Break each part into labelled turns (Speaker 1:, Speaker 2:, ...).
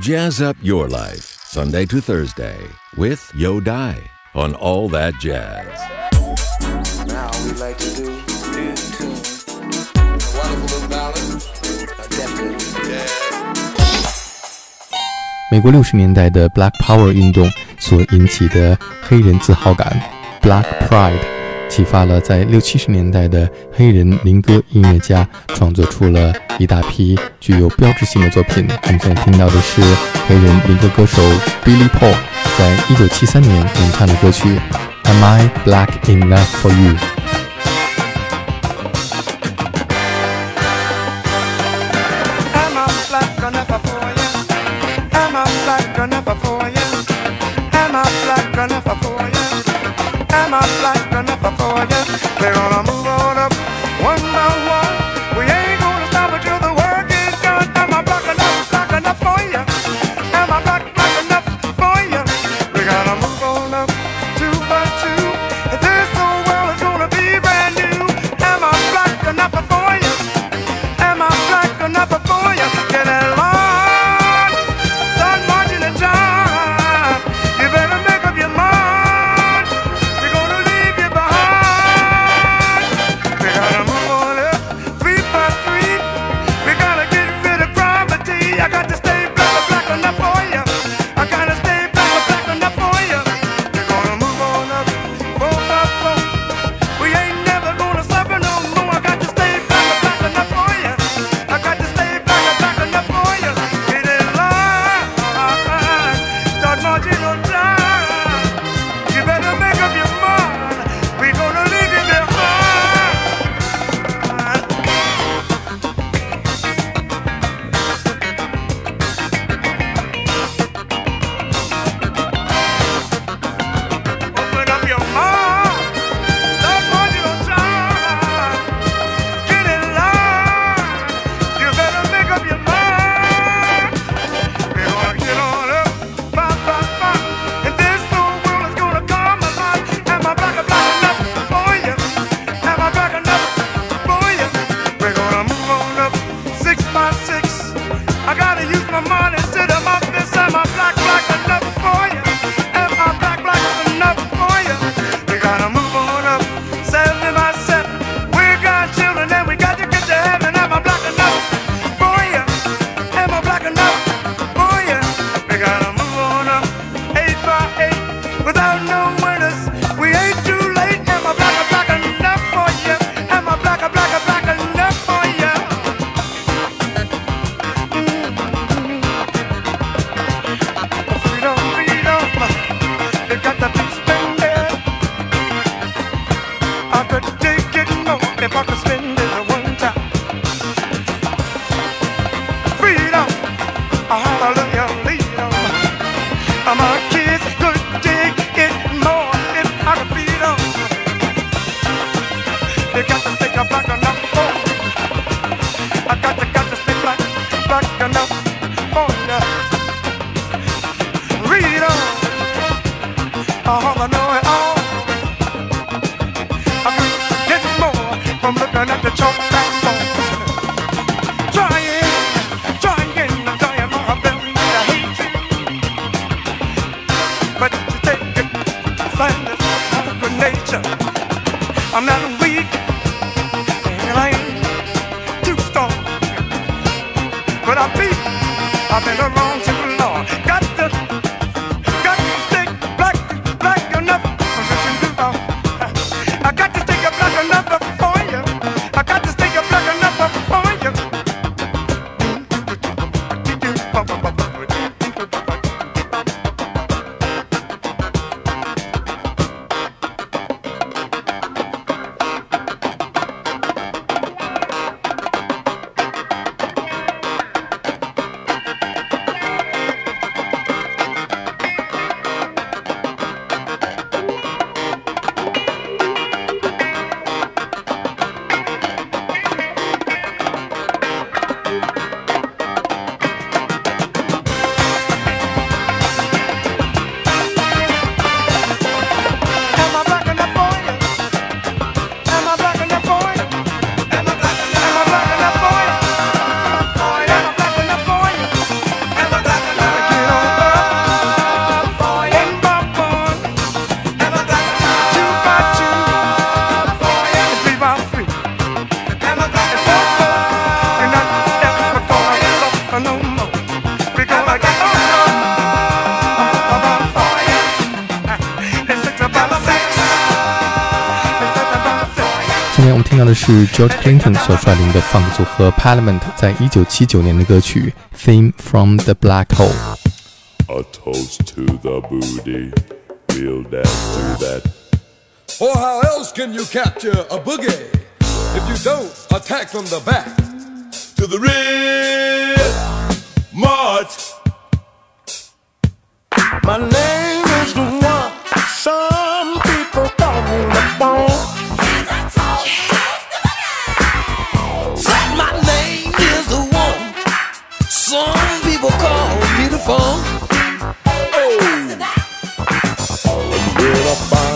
Speaker 1: Jazz up your life, Sunday to Thursday, with Yo Dai on All That Jazz.
Speaker 2: Now we like to do new tune. A wonderful little ballad, a jazz.
Speaker 3: 美国六十年代的 Black Power 运动所引起的黑人自豪感 （Black Pride）。启发了在六七十年代的黑人民歌音乐家，创作出了一大批具有标志性的作品。我们现在听到的是黑人民歌歌手 Billy Paul 在一九七三年演唱的歌曲《Am I Black Enough for You》。
Speaker 4: I'm looking at
Speaker 5: 到的是 George Clinton 所率领的放克组合 Parliament 在一九七九年的歌曲《Theme from the Black
Speaker 6: Hole》。A toast to the booty, we'll dance to that.
Speaker 7: Or how else can you capture a boogie if you don't attack from the back?
Speaker 6: To the red march.
Speaker 4: My name is the one. Some people call me the bone.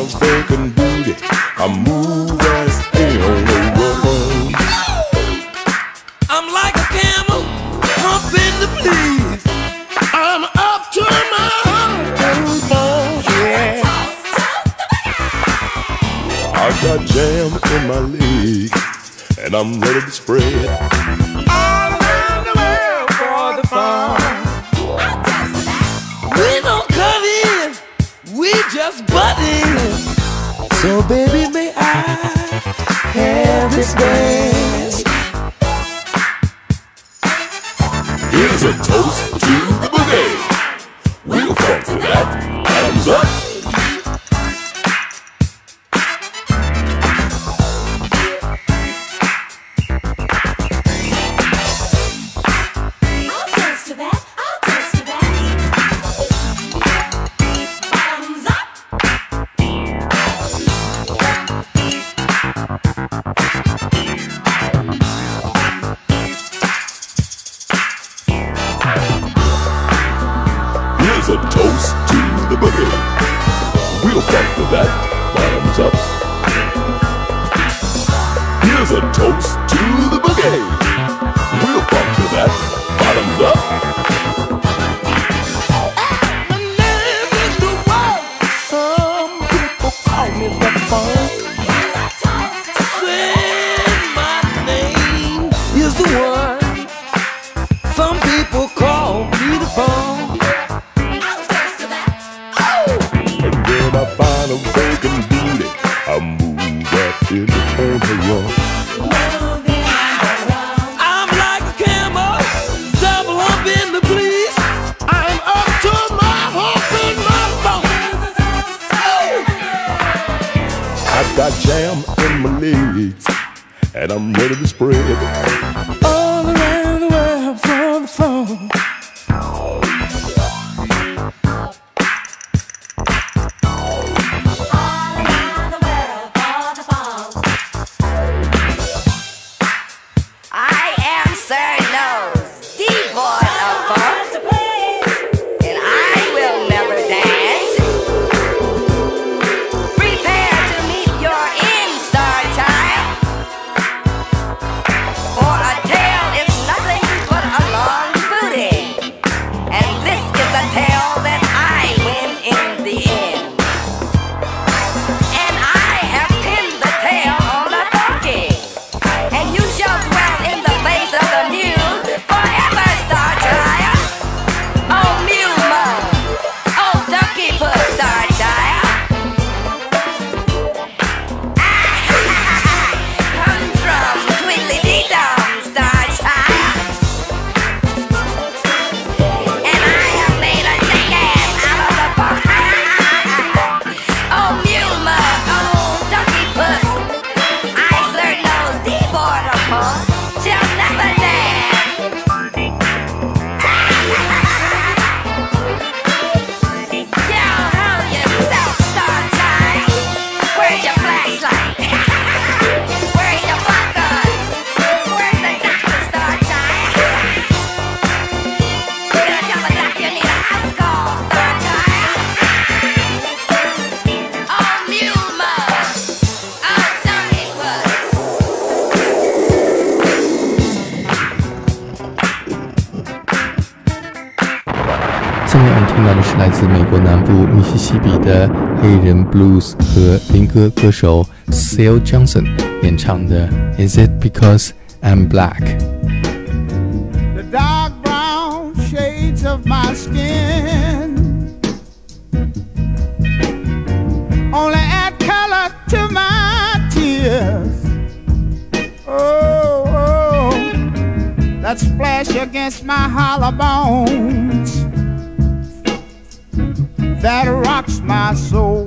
Speaker 6: A vacant booty, I move as on the run.
Speaker 7: I'm like a camel humping the fleas.
Speaker 4: I'm up to my bones, yeah.
Speaker 6: I got jam in my leg, and I'm ready to spread.
Speaker 7: Just. So baby, may I have this dance?
Speaker 6: Here's a toast We'll fight for that.
Speaker 8: Bottoms up.
Speaker 6: Here's a toast to the boogie.
Speaker 5: 国南部密西西比的黑人 blues 和民歌歌手 Syl Johnson 演唱的《Is It Because I'm Black》。
Speaker 9: The dark brown shades of my skin only add color to my tears. Oh, oh, oh. That splash against my hollow bones that rocks my soul.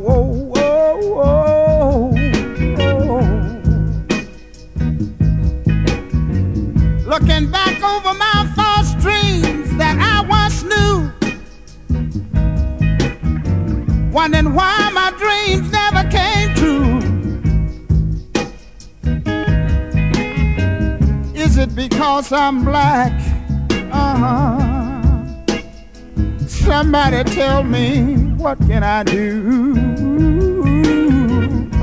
Speaker 9: Looking back over my false dreams that I once knew, wondering why my dreams never came true. Is it because I'm black? Uh-huh. Somebody tell me what can I do?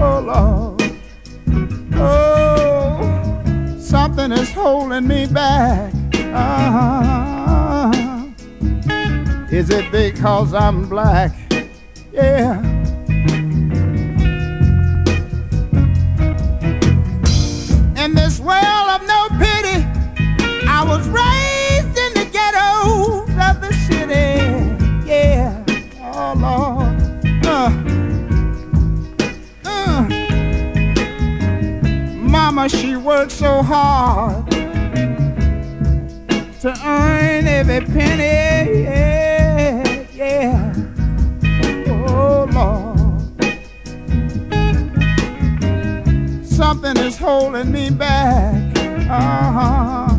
Speaker 9: Oh Lord. Oh, something is holding me back. Uh-huh. Is it because I'm black? Yeah. In this world worked so hard to earn every penny. Yeah, yeah. Oh Lord. Something is holding me back. Uh-huh.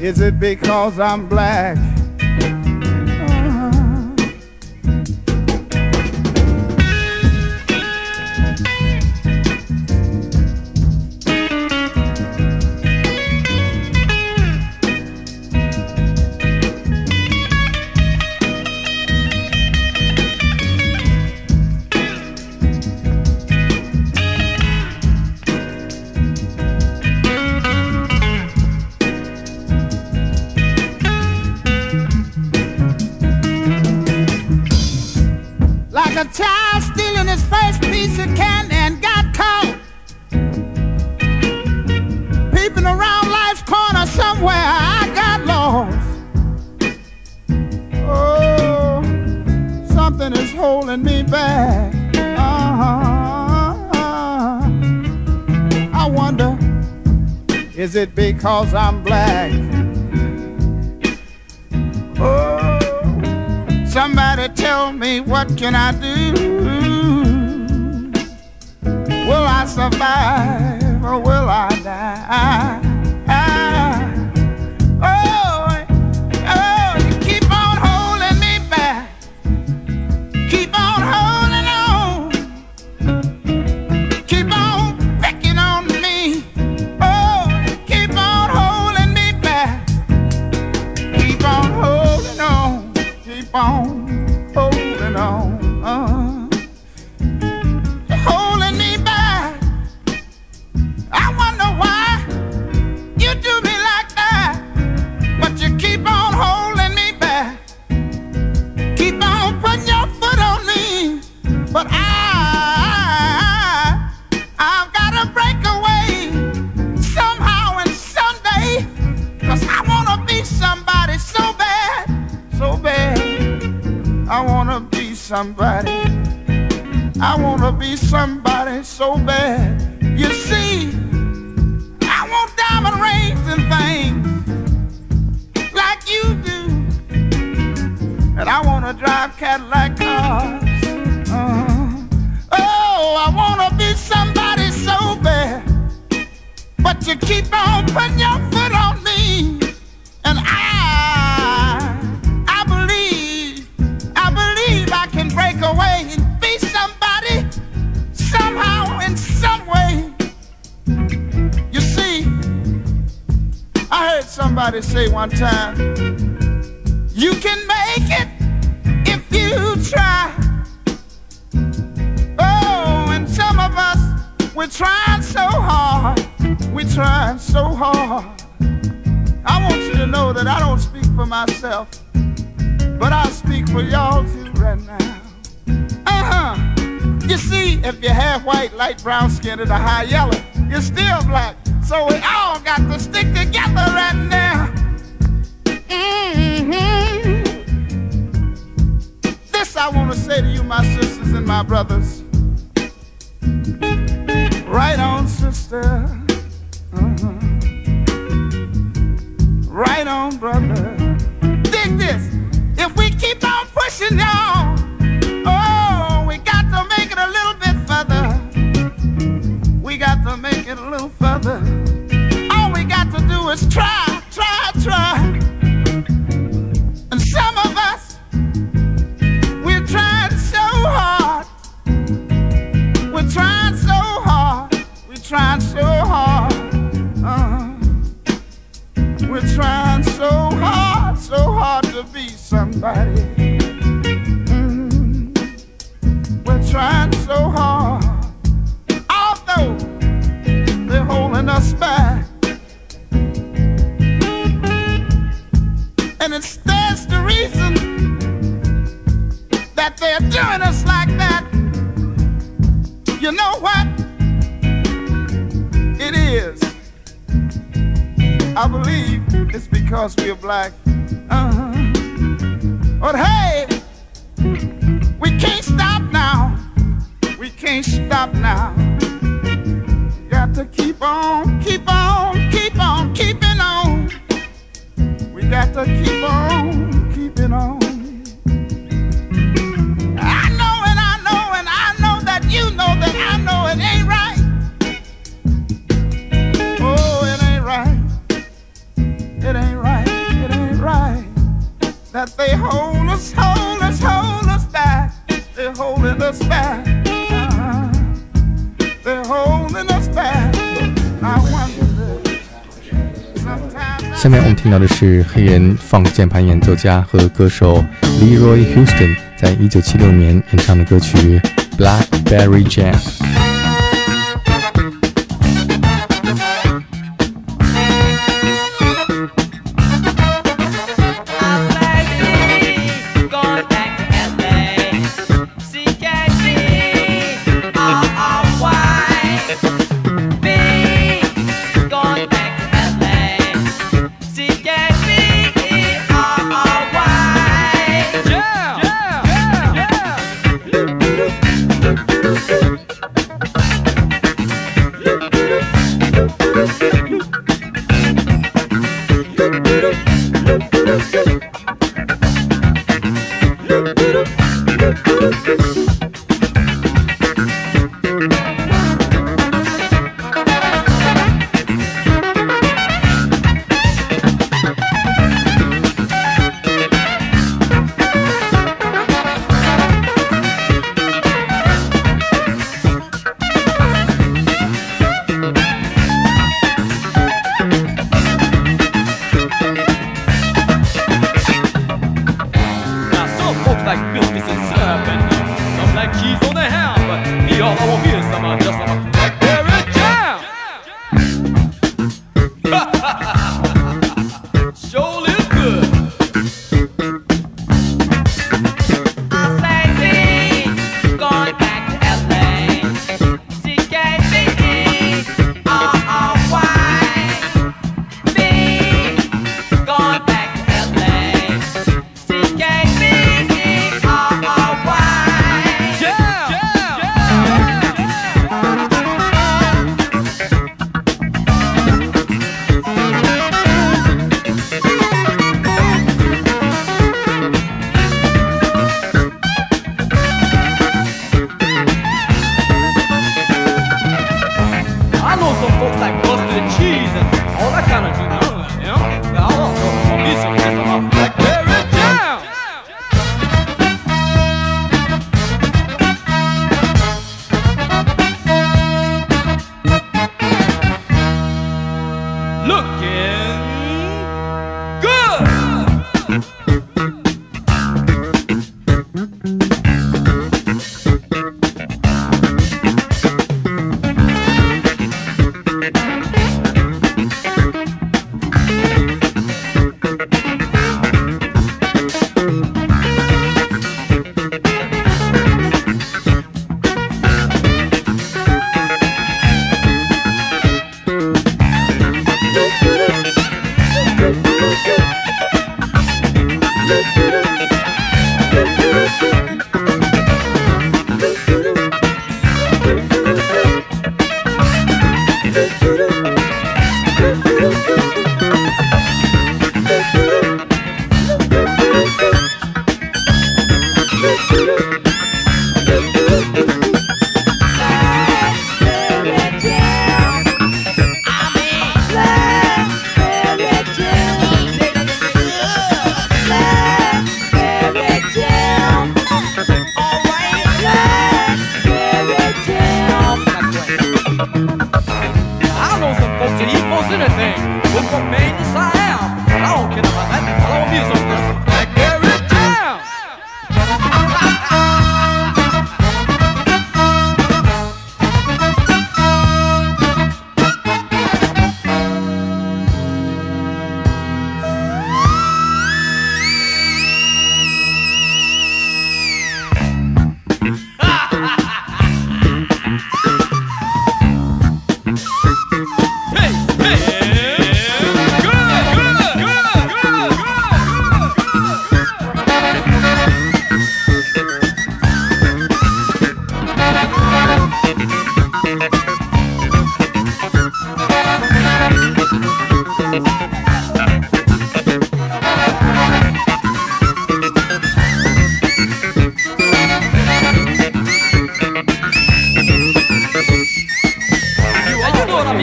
Speaker 9: Is it because I'm black? A child stealing his first piece of candy and got caught. Peeping around life's corner somewhere, I got lost. Oh, something is holding me back. Uh-huh. I wonder, is it because I'm black? Oh, somebody tell me what can I do? Will I survive or will I die? Somebody say one time, you can make it if you try. Oh, and some of us, we're trying so hard. We're trying so hard. I want you to know that I don't speak for myself, but I speak for y'all too right now. Uh-huh. You see, if you're half white, light brown skinned, or high yellow, you're still black. So we all got to stick together right uh, now. Mm-hmm. This I want to say to you, my sisters and my brothers. Right on, sister. Uh-huh. Right on, brother. I believe it's because we're black. Uh-huh. But hey, we can't stop now. We can't stop now. Got to keep on, keep on, keep on, keeping on. We got to keep
Speaker 3: 下面我们听到的是黑人放键盘演奏家和歌手 leroy houston 在一九七六年演唱的歌曲 blackberry
Speaker 10: jack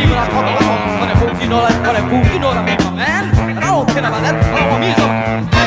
Speaker 10: know that talk about, but I you know that, I hope you know that, man. And I don't care
Speaker 11: about that, I don't want me
Speaker 12: to.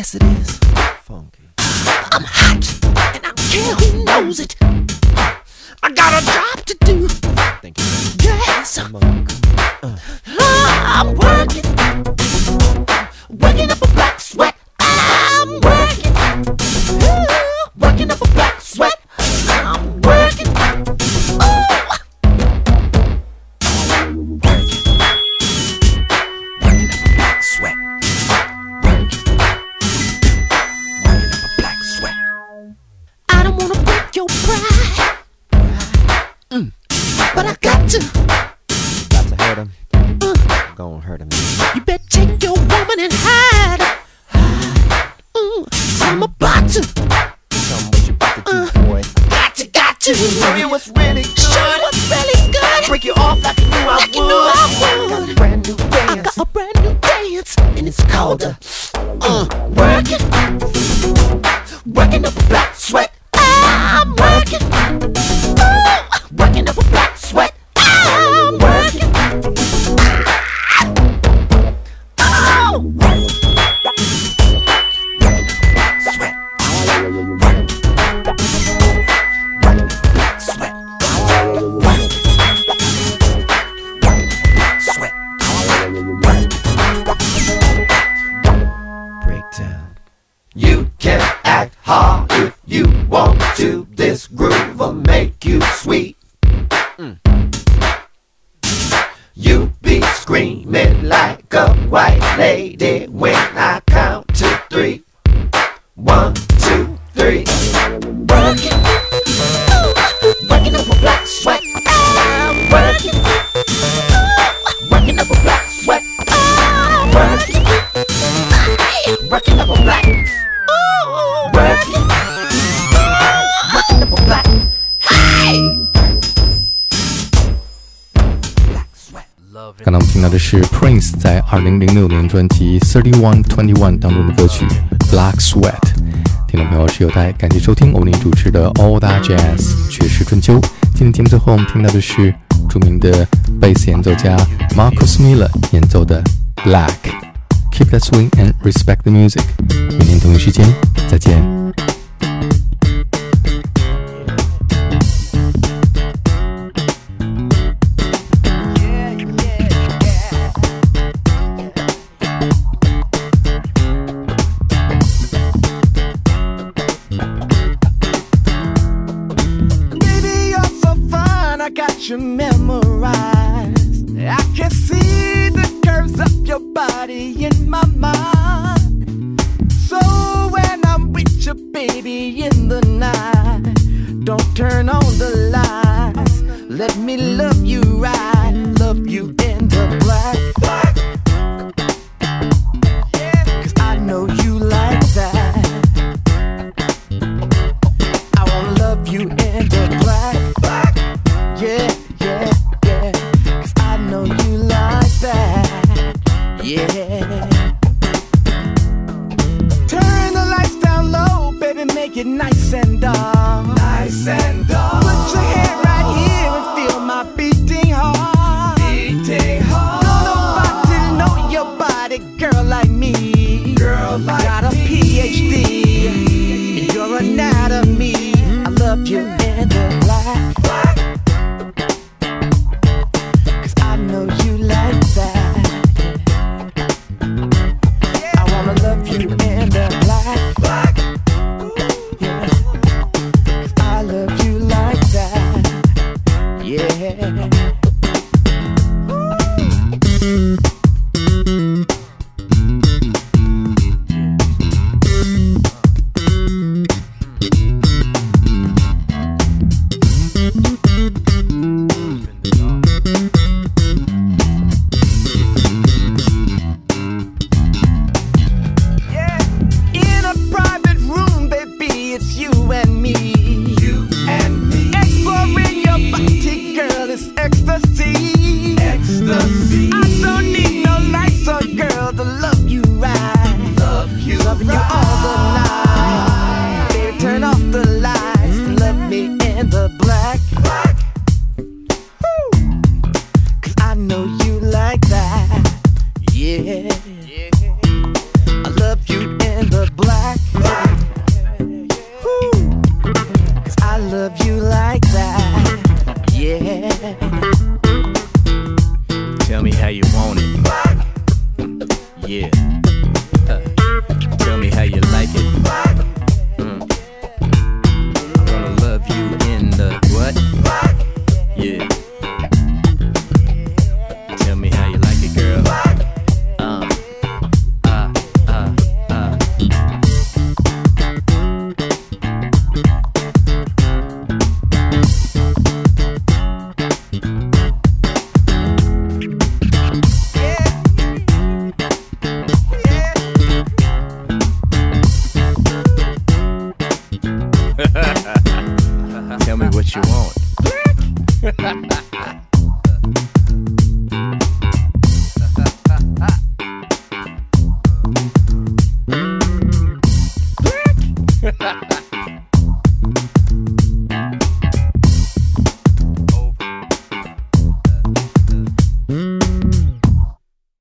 Speaker 12: Yes, it is. Funky. I'm hot, and I don't care who knows it. You
Speaker 13: be screaming like a white lady when I
Speaker 14: 零六年专辑 thirty one twenty one 当中的歌曲 black sweat 听众朋友是有在感谢收听欧尼主持的 all that jazz 诠释春秋今天节目最后我们听到的是著名的贝斯演奏家 marcus miller 演奏的 black keep that swing and respect the music 明天同一时间再见
Speaker 12: yeah. Turn the lights down low, baby, make it nice and dark. Nice and dark.